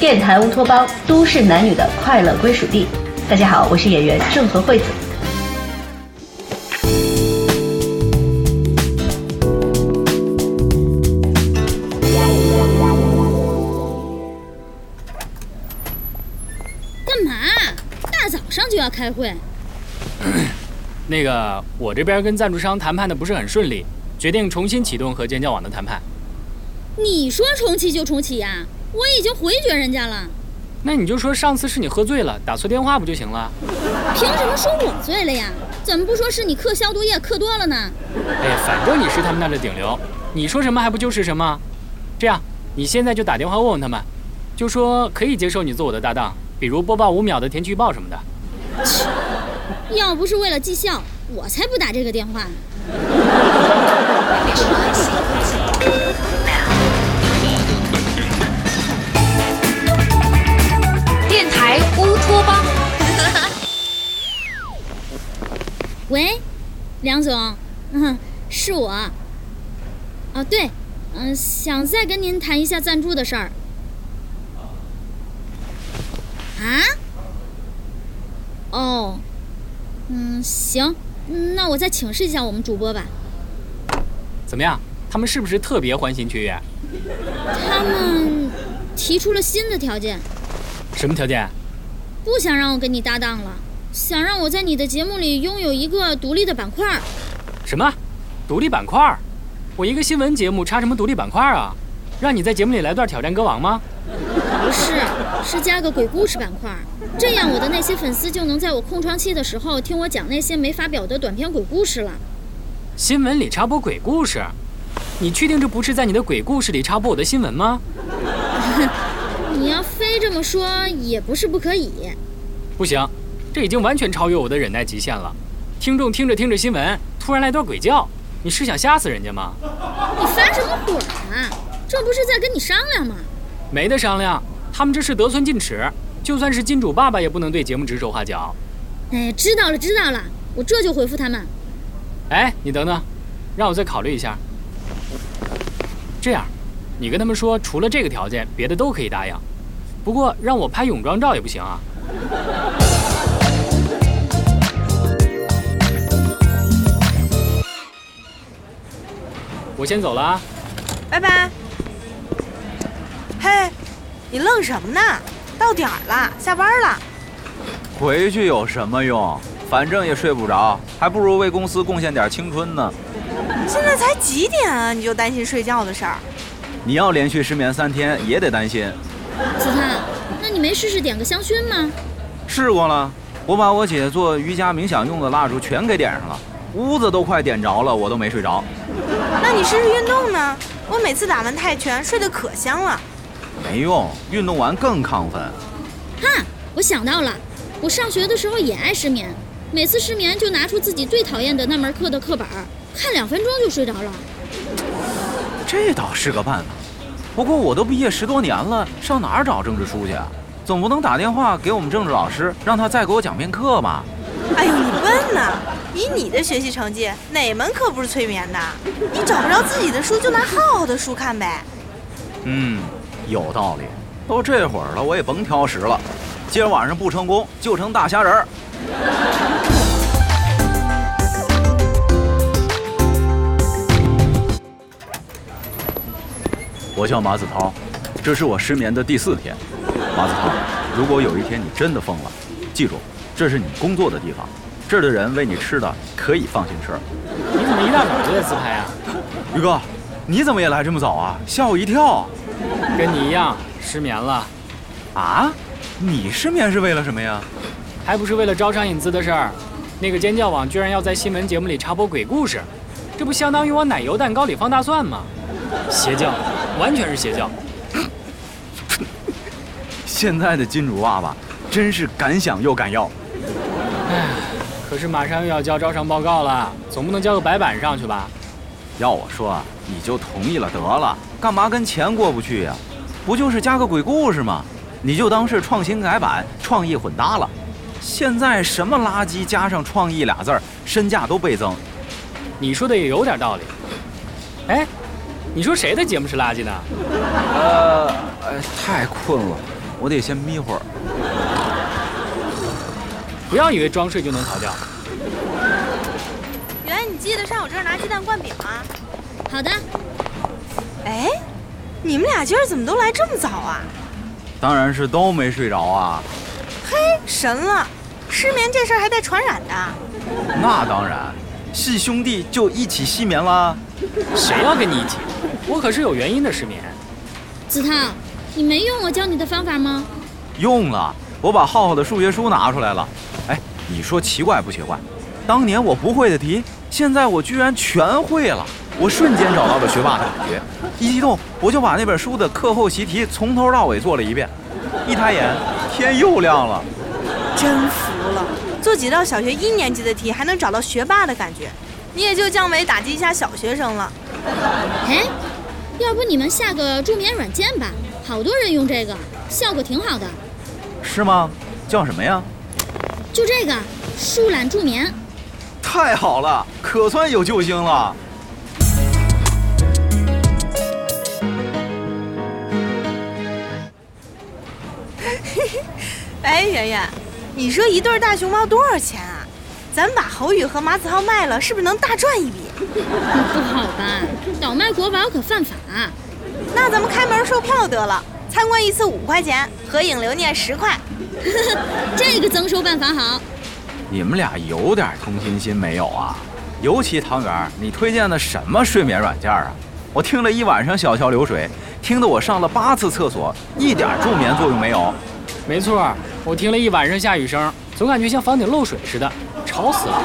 电台乌托邦，都市男女的快乐归属地。大家好，我是演员郑和惠子。干嘛？大早上就要开会？那个，我这边跟赞助商谈判的不是很顺利，决定重新启动和尖叫网的谈判。你说重启就重启呀？我已经回绝人家了。那你就说上次是你喝醉了，打错电话不就行了？凭什么说我醉了呀？怎么不说是你嗑消毒液嗑多了呢？哎呀，反正你是他们那的顶流，你说什么还不就是什么？这样，你现在就打电话问问他们，就说可以接受你做我的搭档，比如播报五秒的天气预报什么的。切，要不是为了绩效，我才不打这个电话呢。喂，梁总，嗯，是我。啊，对，嗯，想再跟您谈一下赞助的事儿。啊？哦，嗯，行，那我再请示一下我们主播吧。怎么样？他们是不是特别欢欣雀跃？他们提出了新的条件。什么条件？不想让我跟你搭档了，想让我在你的节目里拥有一个独立的板块。什么？独立板块？我一个新闻节目插什么独立板块啊？让你在节目里来段挑战歌王吗？不是，是加个鬼故事板块，这样我的那些粉丝就能在我空窗期的时候听我讲那些没发表的短篇鬼故事了。新闻里插播鬼故事？你确定这不是在你的鬼故事里插播我的新闻吗？你要非这么说，也不是不可以。不行，这已经完全超越我的忍耐极限了。听众听着听着新闻，突然来段鬼叫，你是想吓死人家吗？你发什么火啊？这不是在跟你商量吗？没得商量，他们这是得寸进尺，就算是金主爸爸也不能对节目指手画脚。哎，知道了知道了，我这就回复他们。哎，你等等，让我再考虑一下。这样，你跟他们说，除了这个条件，别的都可以答应。不过让我拍泳装照也不行啊。我先走了啊，拜拜。嘿，你愣什么呢？到点儿了，下班了。回去有什么用？反正也睡不着，还不如为公司贡献点青春呢。现在才几点啊？你就担心睡觉的事儿？你要连续失眠三天也得担心。子灿，那你没试试点个香薰吗？试过了，我把我姐做瑜伽冥想用的蜡烛全给点上了，屋子都快点着了，我都没睡着。那你试试运动呢？我每次打完泰拳睡得可香了。没用，运动完更亢奋。哈，我想到了，我上学的时候也爱失眠，每次失眠就拿出自己最讨厌的那门课的课本，看两分钟就睡着了。这倒是个办法，不过我都毕业十多年了，上哪儿找政治书去啊？总不能打电话给我们政治老师，让他再给我讲遍课吧？哎呦，呢！以你的学习成绩，哪门课不是催眠的？你找不着自己的书，就拿浩浩的书看呗。嗯，有道理。都这会儿了，我也甭挑食了。今儿晚上不成功，就成大虾仁儿。我叫马子涛，这是我失眠的第四天。马子涛，如果有一天你真的疯了，记住，这是你工作的地方，这儿的人喂你吃的可以放心吃。你怎么一大早就在自拍啊？宇哥，你怎么也来这么早啊？吓我一跳。跟你一样失眠了，啊？你失眠是为了什么呀？还不是为了招商引资的事儿。那个尖叫网居然要在新闻节目里插播鬼故事，这不相当于我奶油蛋糕里放大蒜吗？邪教，完全是邪教。现在的金主爸爸真是敢想又敢要。唉，可是马上又要交招商报告了，总不能交个白板上去吧？要我说，你就同意了得了，干嘛跟钱过不去呀？不就是加个鬼故事吗？你就当是创新改版、创意混搭了。现在什么垃圾加上创意俩字儿，身价都倍增。你说的也有点道理。哎，你说谁的节目是垃圾呢？呃，呃，太困了，我得先眯会儿。不要以为装睡就能逃掉。圆，你记得上我这儿拿鸡蛋灌饼吗？好的，哎，你们俩今儿怎么都来这么早啊？当然是都没睡着啊。嘿，神了！失眠这事儿还带传染的。那当然，系兄弟就一起失眠啦。谁要跟你一起？我可是有原因的失眠。子韬，你没用我教你的方法吗？用了，我把浩浩的数学书拿出来了。哎，你说奇怪不奇怪？当年我不会的题，现在我居然全会了。我瞬间找到了学霸的感觉，一激动我就把那本书的课后习题从头到尾做了一遍。一抬眼，天又亮了。真服了，做几道小学一年级的题还能找到学霸的感觉，你也就降维打击一下小学生了。哎，要不你们下个助眠软件吧，好多人用这个，效果挺好的。是吗？叫什么呀？就这个，树懒助眠。太好了，可算有救星了。哎，圆圆，你说一对大熊猫多少钱啊？咱们把侯宇和马子浩卖了，是不是能大赚一笔？不好吧，倒卖国宝可犯法。那咱们开门售票得了，参观一次五块钱，合影留念十块。这个增收办法好。你们俩有点同情心没有啊？尤其汤圆，你推荐的什么睡眠软件啊？我听了一晚上小桥流水，听得我上了八次厕所，一点助眠作用没有。没错，我听了一晚上下雨声，总感觉像房顶漏水似的，吵死了。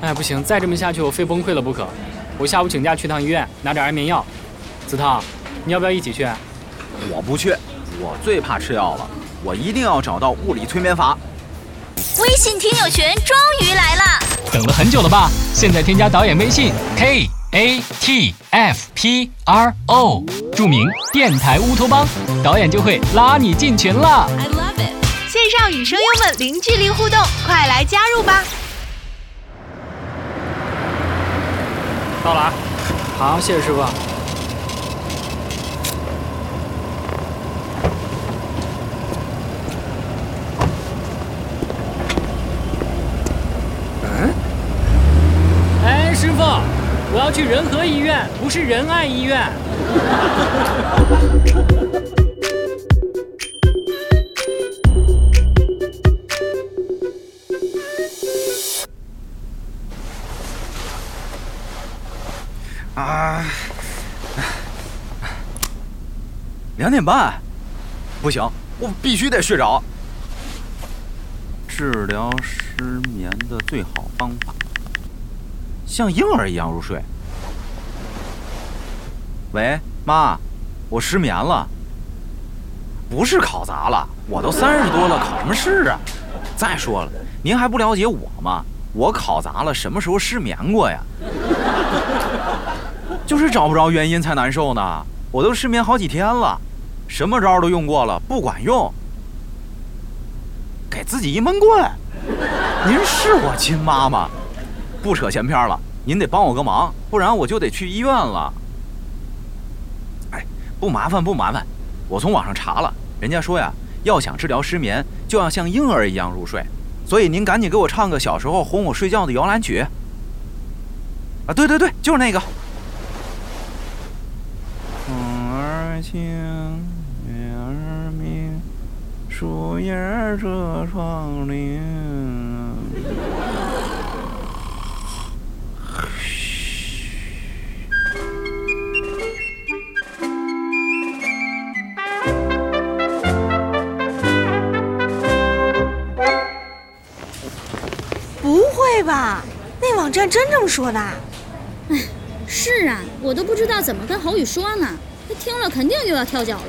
哎，不行，再这么下去我非崩溃了不可。我下午请假去趟医院拿点安眠药。子韬，你要不要一起去？我不去，我最怕吃药了。我一定要找到物理催眠法。微信听友群终于来了，等了很久了吧？现在添加导演微信 k a t f p r o，注明电台乌托邦，导演就会拉你进群了。I love it。线上与声优们零距离互动，快来加入吧！到了啊。好，谢谢师傅。嗯？哎，师傅，我要去仁和医不是仁爱医院。啊，两点半，不行，我必须得睡着。治疗失眠的最好方法，像婴儿一样入睡。喂，妈，我失眠了。不是考砸了，我都三十多了，考什么试啊？再说了，您还不了解我吗？我考砸了，什么时候失眠过呀？就是找不着原因才难受呢。我都失眠好几天了，什么招都用过了，不管用。给自己一闷棍。您是我亲妈吗？不扯闲篇了，您得帮我个忙，不然我就得去医院了。不麻烦不麻烦，我从网上查了，人家说呀，要想治疗失眠，就要像婴儿一样入睡。所以您赶紧给我唱个小时候哄我睡觉的摇篮曲。啊，对对对，就是那个。风儿轻，月儿明，树叶儿遮窗棂。不会吧？那网站真这么说的？哎是啊，我都不知道怎么跟侯宇说呢，他听了肯定又要跳脚了。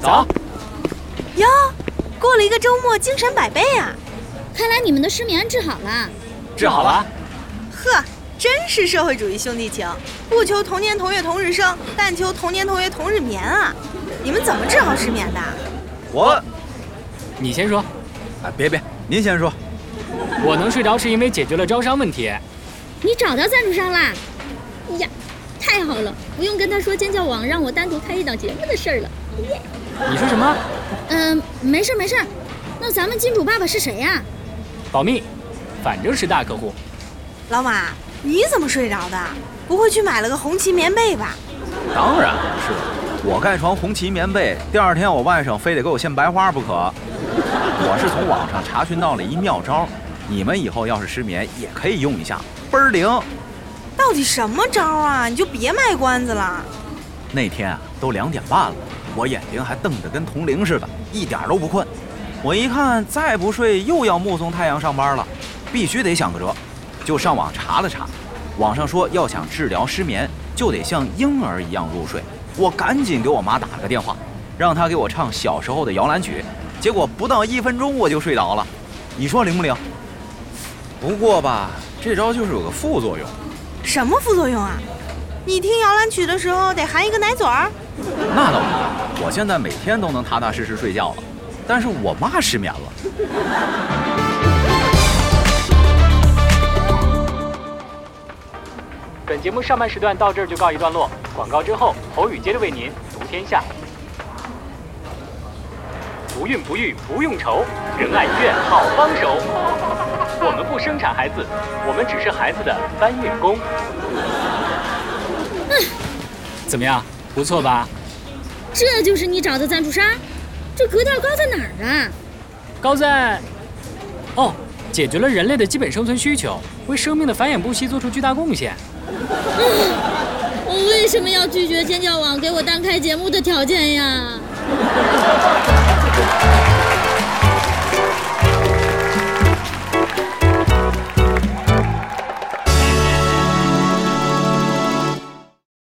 走，哟，过了一个周末，精神百倍啊！看来你们的失眠治好了。治好了。呵，真是社会主义兄弟情，不求同年同月同日生，但求同年同月同日眠啊！你们怎么治好失眠的？我，你先说，哎，别别，您先说。我能睡着是因为解决了招商问题。你找到赞助商啦？呀，太好了，不用跟他说尖叫网让我单独开一档节目的事儿了。你说什么？嗯，没事没事。那咱们金主爸爸是谁呀？保密，反正是大客户。老马，你怎么睡着的？不会去买了个红旗棉被吧？当然不是，我盖床红旗棉被，第二天我外甥非得给我献白花不可。我是从网上查询到了一妙招，你们以后要是失眠也可以用一下，倍儿灵。到底什么招啊？你就别卖关子了。那天啊，都两点半了，我眼睛还瞪得跟铜铃似的，一点都不困。我一看再不睡又要目送太阳上班了，必须得想个辙，就上网查了查。网上说要想治疗失眠，就得像婴儿一样入睡。我赶紧给我妈打了个电话，让她给我唱小时候的摇篮曲。结果不到一分钟我就睡着了，你说灵不灵？不过吧，这招就是有个副作用。什么副作用啊？你听摇篮曲的时候得含一个奶嘴儿？那倒不，我现在每天都能踏踏实实睡觉了。但是我妈失眠了。本节目上半时段到这儿就告一段落，广告之后，侯宇接着为您读天下。不孕不育不用愁，仁爱医院好帮手。我们不生产孩子，我们只是孩子的搬运工。怎么样，不错吧？这就是你找的赞助商？这格调高在哪儿啊？高在，哦，解决了人类的基本生存需求，为生命的繁衍不息做出巨大贡献。我为什么要拒绝尖叫网给我单开节目的条件呀？Thank you.